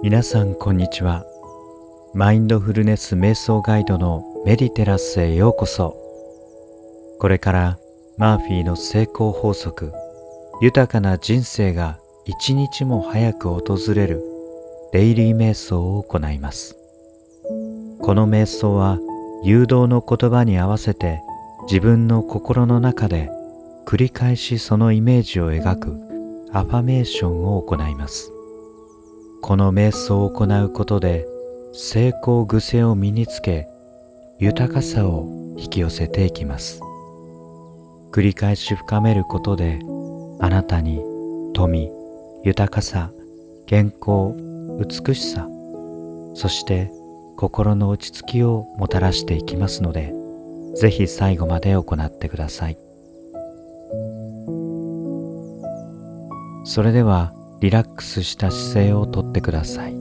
皆さんこんにちは。マインドフルネス瞑想ガイドのメディテラスへようこそ。これからマーフィーの成功法則豊かな人生が一日も早く訪れるデイリー瞑想を行います。この瞑想は誘導の言葉に合わせて自分の心の中で繰り返しそのイメージを描くアファメーションを行います。この瞑想を行うことで成功癖を身につけ豊かさを引き寄せていきます。繰り返し深めることであなたに富豊かさ健康美しさそして心の落ち着きをもたらしていきますのでぜひ最後まで行ってください。それではリラックスした姿勢をとってください。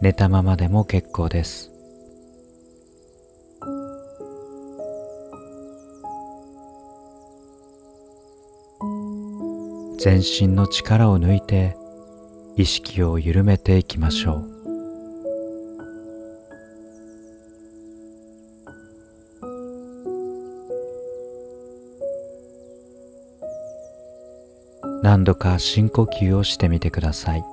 寝たままでも結構です。全身の力を抜いて意識を緩めていきましょう。何度か深呼吸をしてみてください。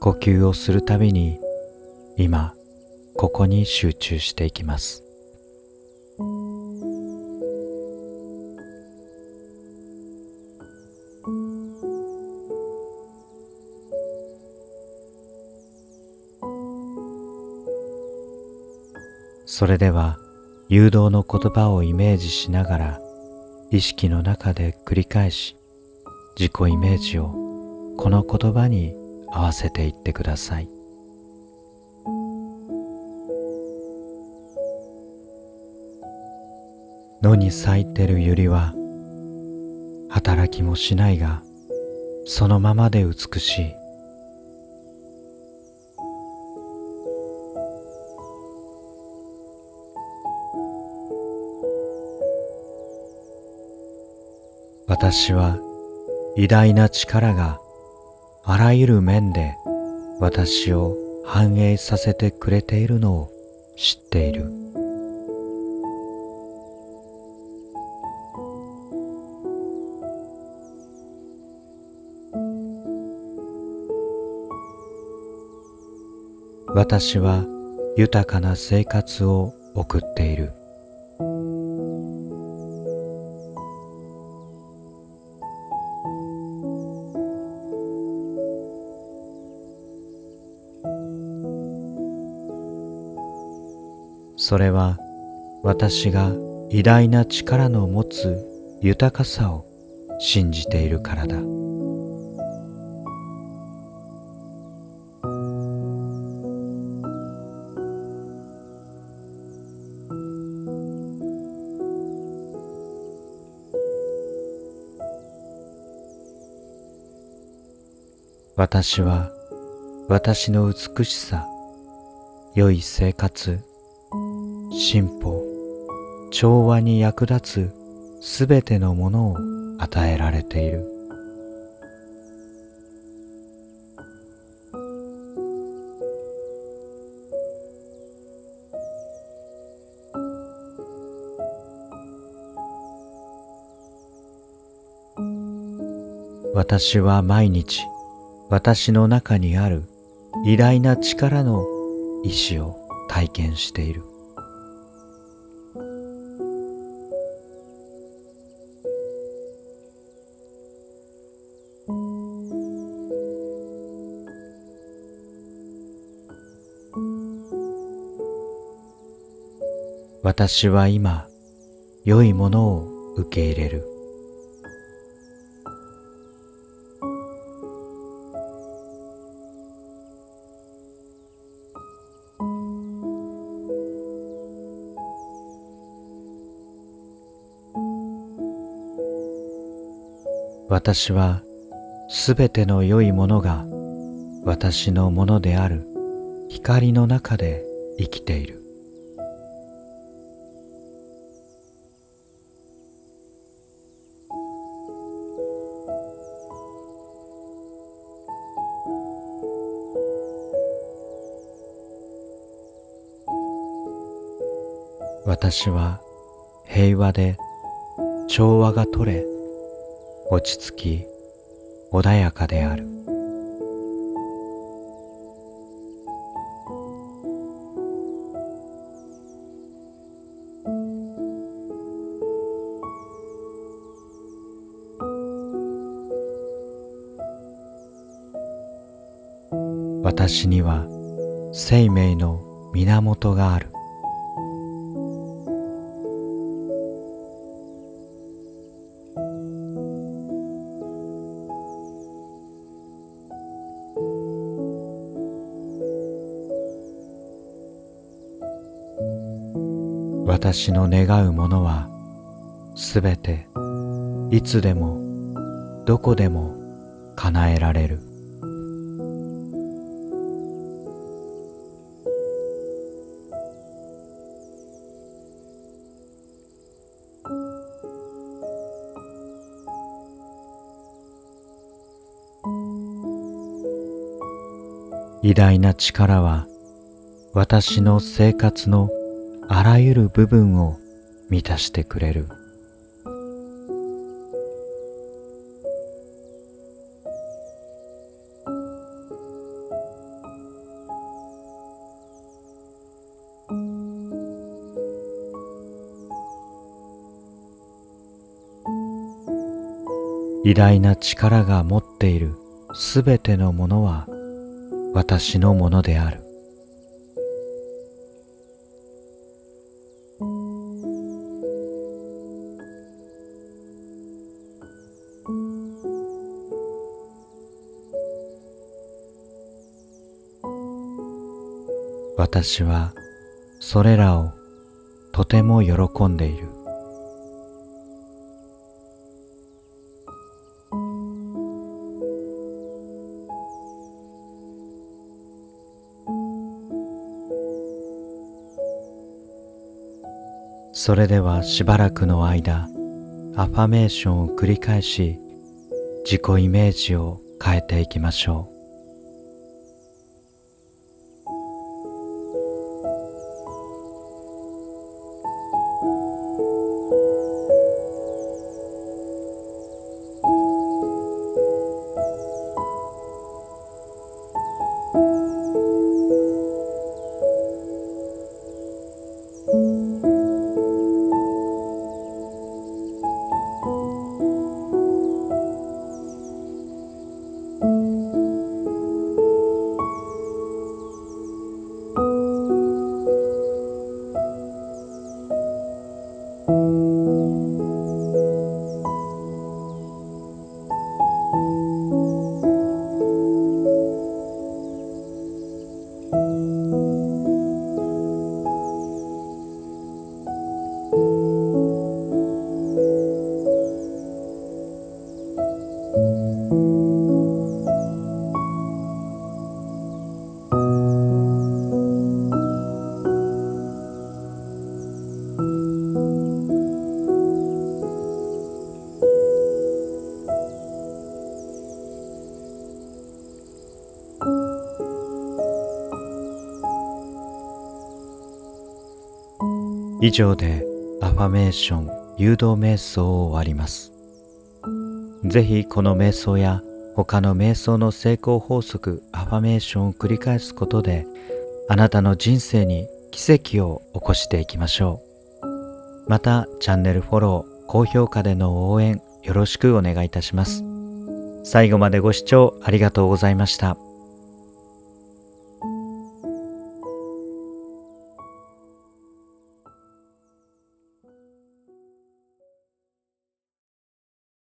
呼吸をするたびに今ここに集中していきます。それでは誘導の言葉をイメージしながら意識の中で繰り返し自己イメージをこの言葉に合わせていってください。野に咲いてる百合は働きもしないがそのままで美しい。私は偉大な力があらゆる面で私を反映させてくれているのを知っている。私は豊かな生活を送っている。それは私が偉大な力の持つ豊かさを信じているからだ。私は私の美しさ良い生活進歩調和に役立つすべてのものを与えられている。私は毎日私の中にある偉大な力の意志を体験している。私は今良いものを受け入れる。私はすべての良いものが私のものである。光の中で生きている。私は平和で調和が取れ落ち着き穏やかである。私には生命の源がある。私の願うものはすべていつでもどこでも叶えられる。偉大な力は私の生活のあらゆる部分を満たしてくれる。偉大な力が持っているすべてのものは私のものである。私はそれらをとても喜んでいる。それではしばらくの間アファメーションを繰り返し自己イメージを変えていきましょう。以上でアファメーション誘導瞑想を終わります。ぜひこの瞑想や他の瞑想の成功法則アファメーションを繰り返すことであなたの人生に奇跡を起こしていきましょう。またチャンネルフォロー、高評価での応援よろしくお願いいたします。最後までご視聴ありがとうございました。